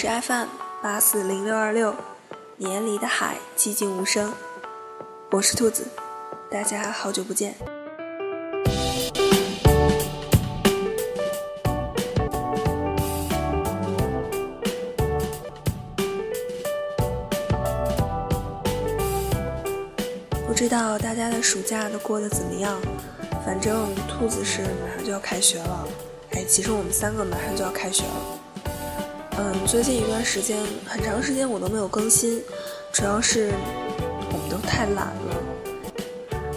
是 FM 八四零六二六，年里的海寂静无声。我是兔子，大家好久不见。不知道大家的暑假都过得怎么样？反正兔子是马上就要开学了，哎，其实我们三个马上就要开学了。嗯，最近一段时间，很长时间我都没有更新，主要是我们都太懒了。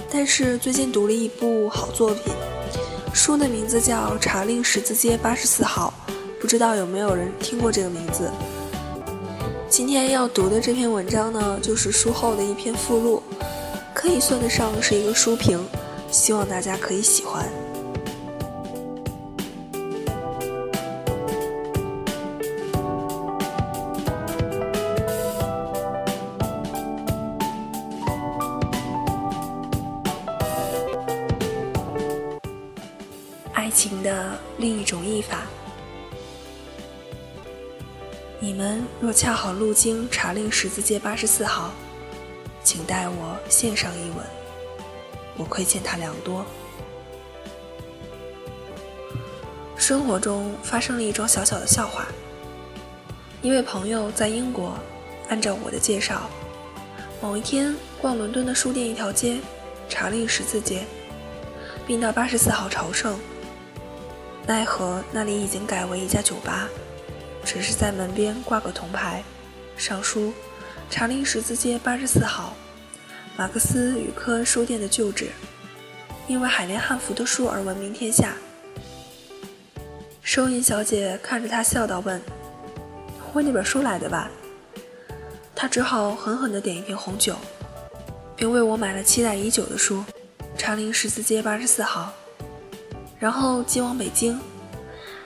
但是最近读了一部好作品，书的名字叫《查令十字街八十四号》，不知道有没有人听过这个名字？今天要读的这篇文章呢，就是书后的一篇附录，可以算得上是一个书评，希望大家可以喜欢。另一种译法。你们若恰好路经查令十字街八十四号，请代我献上一吻。我亏欠他良多。生活中发生了一桩小小的笑话。一位朋友在英国，按照我的介绍，某一天逛伦敦的书店一条街，查令十字街，并到八十四号朝圣。奈何那里已经改为一家酒吧，只是在门边挂个铜牌，上书“查令十字街八十四号，马克思与科恩书店”的旧址，因为海莲汉服的书而闻名天下。收银小姐看着他笑道：“问，为那本书来的吧？”他只好狠狠地点一瓶红酒，并为我买了期待已久的书《查令十字街八十四号》。然后寄往北京，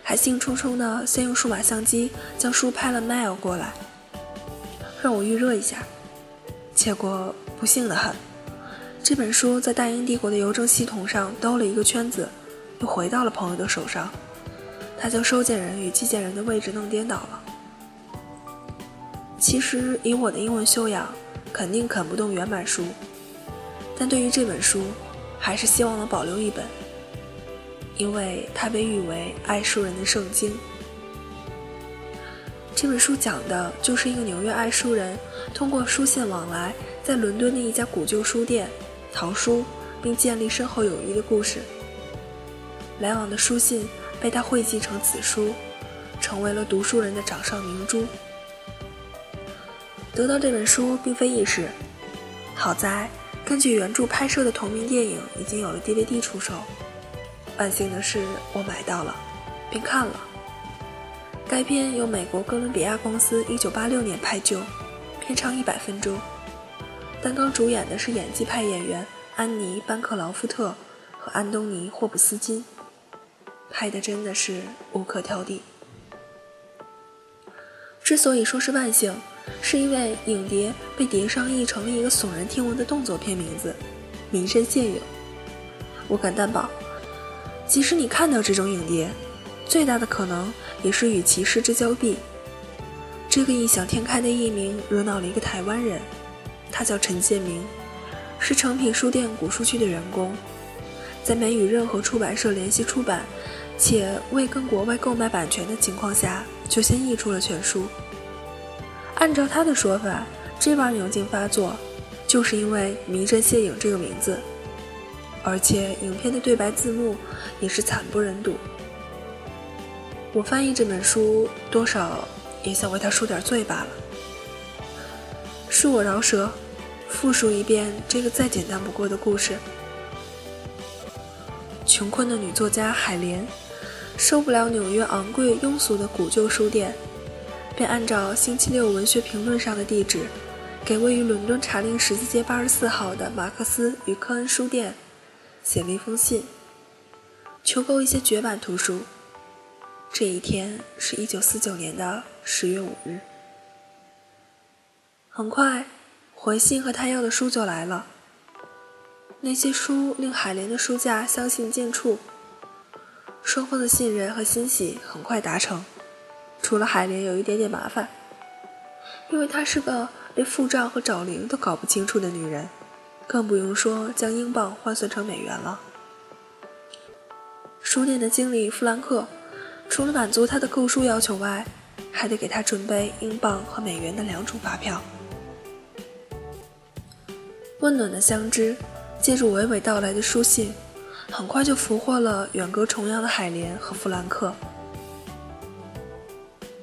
还兴冲冲的先用数码相机将书拍了 mail 过来，让我预热一下。结果不幸的很，这本书在大英帝国的邮政系统上兜了一个圈子，又回到了朋友的手上。他将收件人与寄件人的位置弄颠倒了。其实以我的英文修养，肯定啃不动原版书，但对于这本书，还是希望能保留一本。因为它被誉为爱书人的圣经。这本书讲的就是一个纽约爱书人通过书信往来，在伦敦的一家古旧书店淘书，并建立深厚友谊的故事。来往的书信被他汇集成此书，成为了读书人的掌上明珠。得到这本书并非易事，好在根据原著拍摄的同名电影已经有了 DVD 出售。万幸的是，我买到了，并看了。该片由美国哥伦比亚公司1986年拍就，片长一百分钟。担纲主演的是演技派演员安妮·班克劳夫特和安东尼·霍普斯金，拍的真的是无可挑剔。之所以说是万幸，是因为影碟被碟商译成了一个耸人听闻的动作片名字《迷阵现影》。我敢担保。即使你看到这种影碟，最大的可能也是与其失之交臂。这个异想天开的艺名惹恼了一个台湾人，他叫陈建明，是诚品书店古书区的员工，在没与任何出版社联系出版，且未跟国外购买版权的情况下，就先译出了全书。按照他的说法，这帮牛劲发作，就是因为“迷阵谢影”这个名字。而且影片的对白字幕也是惨不忍睹。我翻译这本书，多少也想为他赎点罪罢了。恕我饶舌，复述一遍这个再简单不过的故事。穷困的女作家海莲，受不了纽约昂贵庸俗的古旧书店，便按照《星期六文学评论》上的地址，给位于伦敦查令十字街八十四号的马克思与科恩书店。写了一封信，求购一些绝版图书。这一天是一九四九年的十月五日。很快，回信和他要的书就来了。那些书令海莲的书架相形见绌。双方的信任和欣喜很快达成。除了海莲有一点点麻烦，因为她是个连付账和找零都搞不清楚的女人，更不用说将英镑换算成美元了。书店的经理弗兰克，除了满足他的购书要求外，还得给他准备英镑和美元的两种发票。温暖的相知，借助娓娓道来的书信，很快就俘获了远隔重洋的海莲和弗兰克。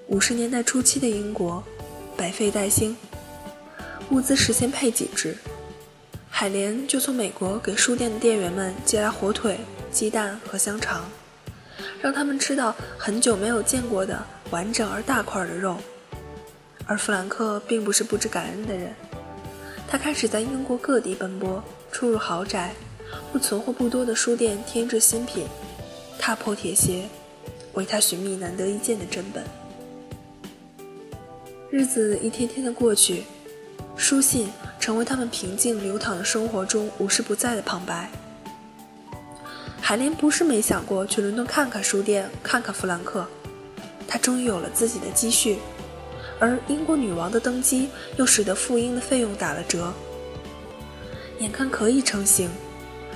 五十年代初期的英国，百废待兴，物资实现配给制。海莲就从美国给书店的店员们寄来火腿、鸡蛋和香肠，让他们吃到很久没有见过的完整而大块的肉。而弗兰克并不是不知感恩的人。他开始在英国各地奔波，出入豪宅，为存货不多的书店添置新品，踏破铁鞋，为他寻觅难得一见的珍本。日子一天天的过去，书信成为他们平静流淌的生活中无时不在的旁白。海莲不是没想过去伦敦看看书店，看看弗兰克，他终于有了自己的积蓄。而英国女王的登基又使得赴英的费用打了折，眼看可以成行，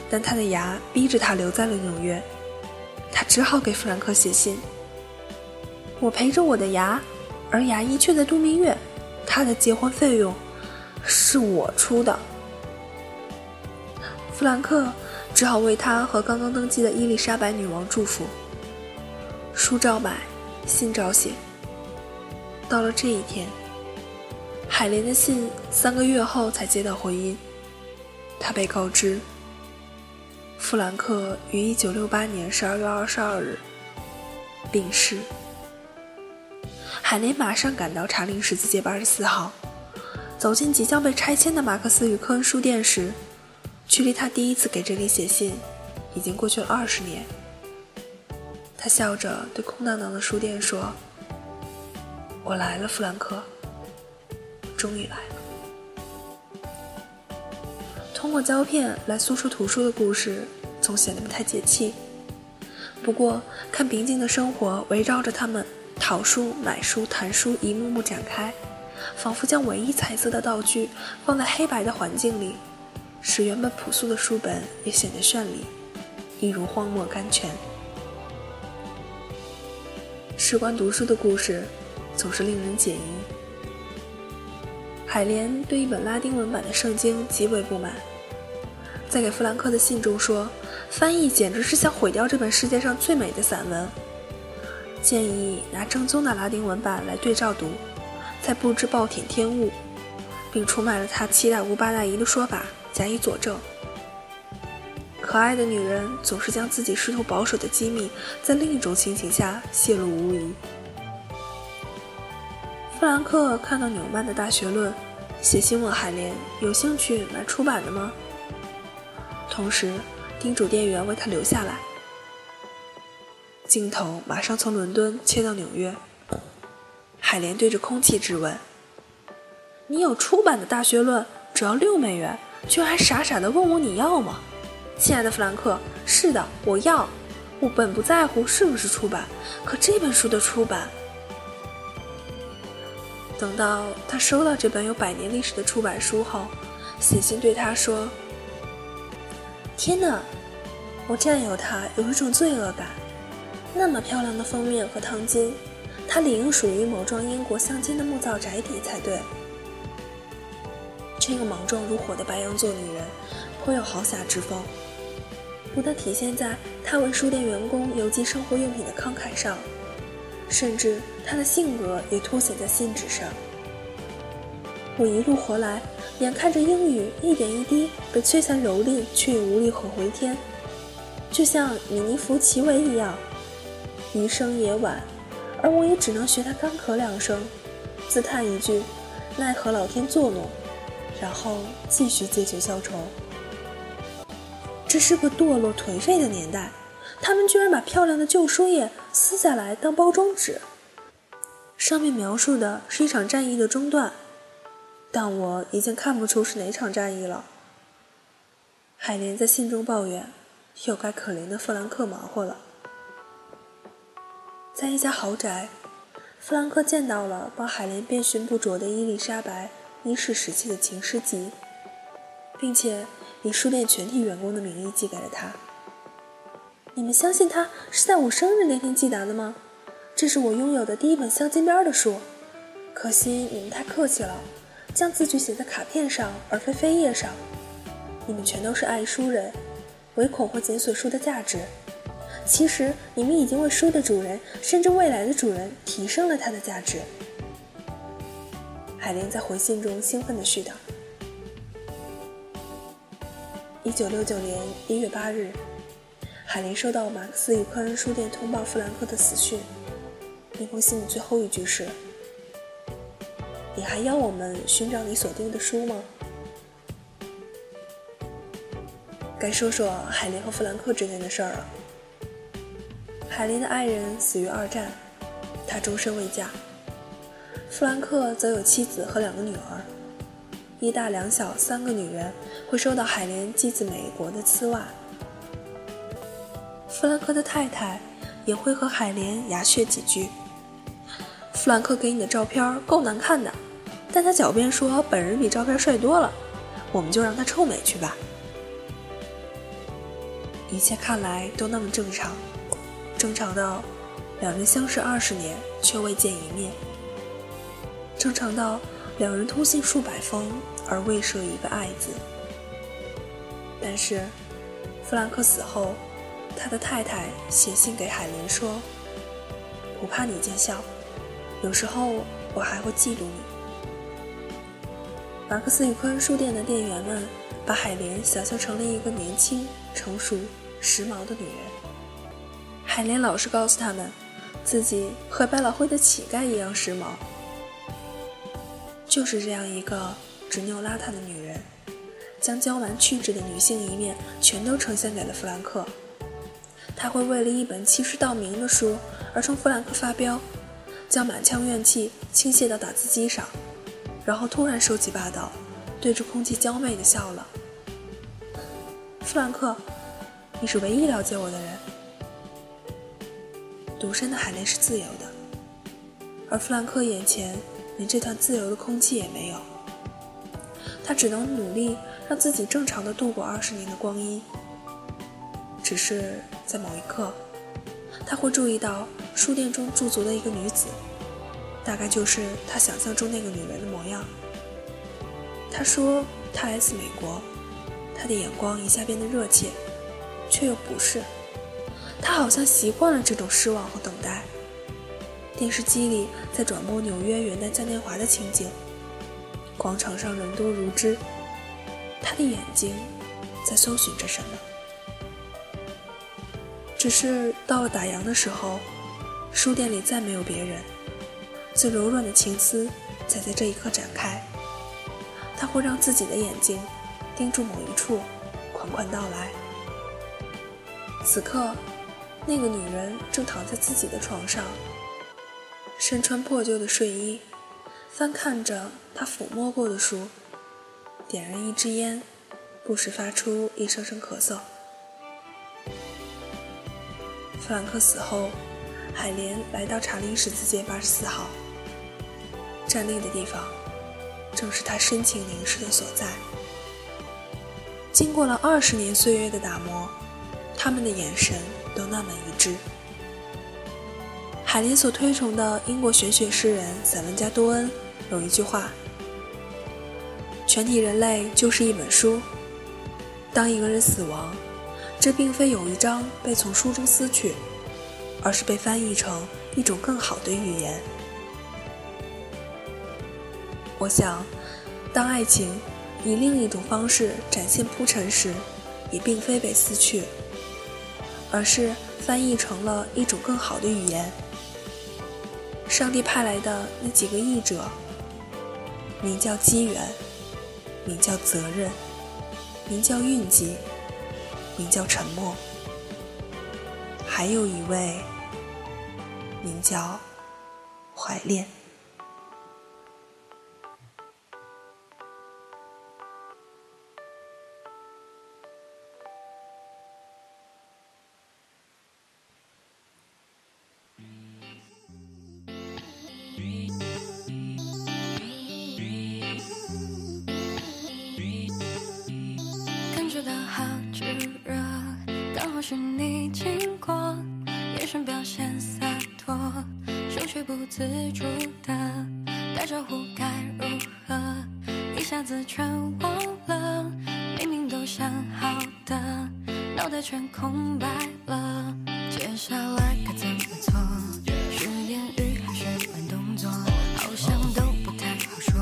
但他的牙逼着他留在了纽约。他只好给弗兰克写信：“我陪着我的牙，而牙医却在度蜜月，他的结婚费用是我出的。”弗兰克只好为他和刚刚登基的伊丽莎白女王祝福。书照买，信照写。到了这一天，海莲的信三个月后才接到回音。他被告知，弗兰克于一九六八年十二月二十二日病逝。海莲马上赶到查令十字街八十四号，走进即将被拆迁的马克思与科恩书店时，距离他第一次给这里写信，已经过去了二十年。他笑着对空荡荡的书店说。我来了，弗兰克，终于来了。通过胶片来诉说图书的故事，总显得不太解气。不过，看平静的生活围绕着他们讨书、买书、谈书一幕幕展开，仿佛将唯一彩色的道具放在黑白的环境里，使原本朴素的书本也显得绚丽，一如荒漠甘泉。事关读书的故事。总是令人解疑。海莲对一本拉丁文版的圣经极为不满，在给弗兰克的信中说，翻译简直是想毁掉这本世界上最美的散文，建议拿正宗的拉丁文版来对照读，在不知暴殄天物，并出卖了他七大姑八大姨的说法加以佐证。可爱的女人总是将自己试图保守的机密，在另一种情形下泄露无遗。弗兰克看到纽曼的《大学论》，写信问海莲有兴趣买出版的吗？同时叮嘱店员为他留下来。镜头马上从伦敦切到纽约，海莲对着空气质问：“你有出版的《大学论》，只要六美元，居然还傻傻的问我你要吗？”亲爱的弗兰克，是的，我要。我本不在乎是不是出版，可这本书的出版。等到他收到这本有百年历史的出版书后，写信对他说：“天哪，我占有它有一种罪恶感。那么漂亮的封面和烫金，它理应属于某幢英国乡间的木造宅邸才对。这个莽撞如火的白羊座女人，颇有豪侠之风，不但体现在她为书店员工邮寄生活用品的慷慨上。”甚至她的性格也凸显在信纸上。我一路活来，眼看着英语一点一滴被摧残蹂躏，却也无力回天，就像米尼弗奇维一样，余生也晚，而我也只能学他干咳两声，自叹一句：“奈何老天作弄。”然后继续借酒消愁。这是个堕落颓废的年代。他们居然把漂亮的旧书页撕下来当包装纸，上面描述的是一场战役的中断，但我已经看不出是哪场战役了。海莲在信中抱怨，又该可怜的弗兰克忙活了。在一家豪宅，弗兰克见到了帮海莲遍寻不着的伊丽莎白一世时期的情诗集，并且以书店全体员工的名义寄给了他。你们相信他是在我生日那天寄达的吗？这是我拥有的第一本镶金边的书。可惜你们太客气了，将字据写在卡片上而非扉页上。你们全都是爱书人，唯恐会减损书的价值。其实你们已经为书的主人，甚至未来的主人提升了它的价值。海莲在回信中兴奋地絮叨：“一九六九年一月八日，海莲收到马克思与科恩书店通报弗兰克的死讯。那封信的最后一句是：‘你还要我们寻找你锁定的书吗？’该说说海莲和弗兰克之间的事儿了。”海莲的爱人死于二战，她终身未嫁。弗兰克则有妻子和两个女儿，一大两小三个女人会收到海莲寄自美国的丝袜。弗兰克的太太也会和海莲牙血几句。弗兰克给你的照片够难看的，但他狡辩说本人比照片帅多了，我们就让他臭美去吧。一切看来都那么正常。正常到两人相识二十年却未见一面；正常到两人通信数百封而未设一个爱字。但是，弗兰克死后，他的太太写信给海莲说：“不怕你见笑，有时候我还会嫉妒你。”马克思与科恩书店的店员们把海莲想象成了一个年轻、成熟、时髦的女人。海莲老是告诉他们，自己和百老汇的乞丐一样时髦。就是这样一个执拗邋遢的女人，将娇蛮气质的女性一面全都呈现给了弗兰克。她会为了一本欺世盗名的书而冲弗兰克发飙，将满腔怨气倾泻到打字机上，然后突然收起霸道，对着空气娇媚的笑了。弗兰克，你是唯一了解我的人。独身的海莲是自由的，而弗兰克眼前连这段自由的空气也没有。他只能努力让自己正常的度过二十年的光阴。只是在某一刻，他会注意到书店中驻足的一个女子，大概就是他想象中那个女人的模样。他说她来自美国，他的眼光一下变得热切，却又不是。他好像习惯了这种失望和等待。电视机里在转播纽约元旦嘉年华的情景，广场上人多如织，他的眼睛在搜寻着什么。只是到了打烊的时候，书店里再没有别人，最柔软的情思才在这一刻展开。他会让自己的眼睛盯住某一处，款款到来。此刻。那个女人正躺在自己的床上，身穿破旧的睡衣，翻看着她抚摸过的书，点燃一支烟，不时发出一声声咳嗽。弗兰克死后，海莲来到查理十字街八十四号，站立的地方，正是他深情凝视的所在。经过了二十年岁月的打磨，他们的眼神。都那么一致。海林所推崇的英国玄学诗人、散文家多恩有一句话：“全体人类就是一本书。当一个人死亡，这并非有一章被从书中撕去，而是被翻译成一种更好的语言。”我想，当爱情以另一种方式展现铺陈时，也并非被撕去。而是翻译成了一种更好的语言。上帝派来的那几个译者，名叫机缘，名叫责任，名叫运气，名叫沉默，还有一位名叫怀恋。全忘了，明明都想好的，脑袋全空白了，接下来该怎么做？是言语还是慢动作？好像都不太好说，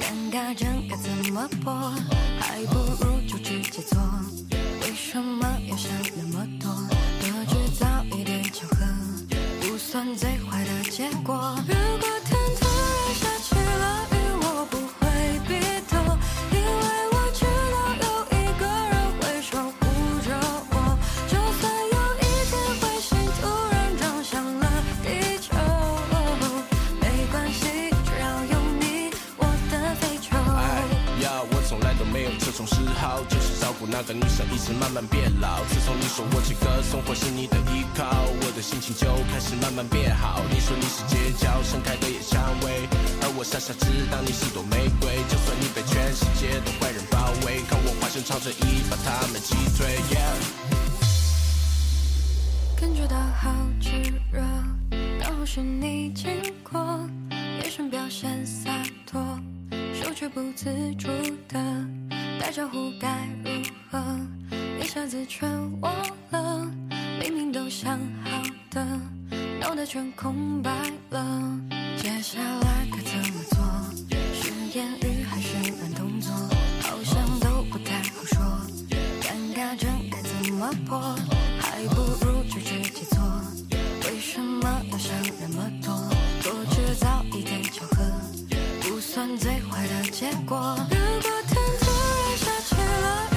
尴尬症该怎么破？还不如就直接做。为什么要想那么多？多制造一点巧合，不算最坏的结果。如果那个女生，一直慢慢变老。自从你说我这个生活是你的依靠，我的心情就开始慢慢变好。你说你是街角盛开的野蔷薇，而我傻傻知道你是朵玫瑰。就算你被全世界的坏人包围，看我化身超人一把他们击退。感觉到好炙热，刚好是你经过，眼神表现洒脱，手却不自主的打招呼该如何？一下子全忘了，明明都想好的，脑袋全空白了，接下来该怎么做？是言语还是慢动作？好像都不太好说，尴尬症该怎么破？还不如就直接做。为什么要想那么多？多制造一点巧合，不算最坏的结果。如果。love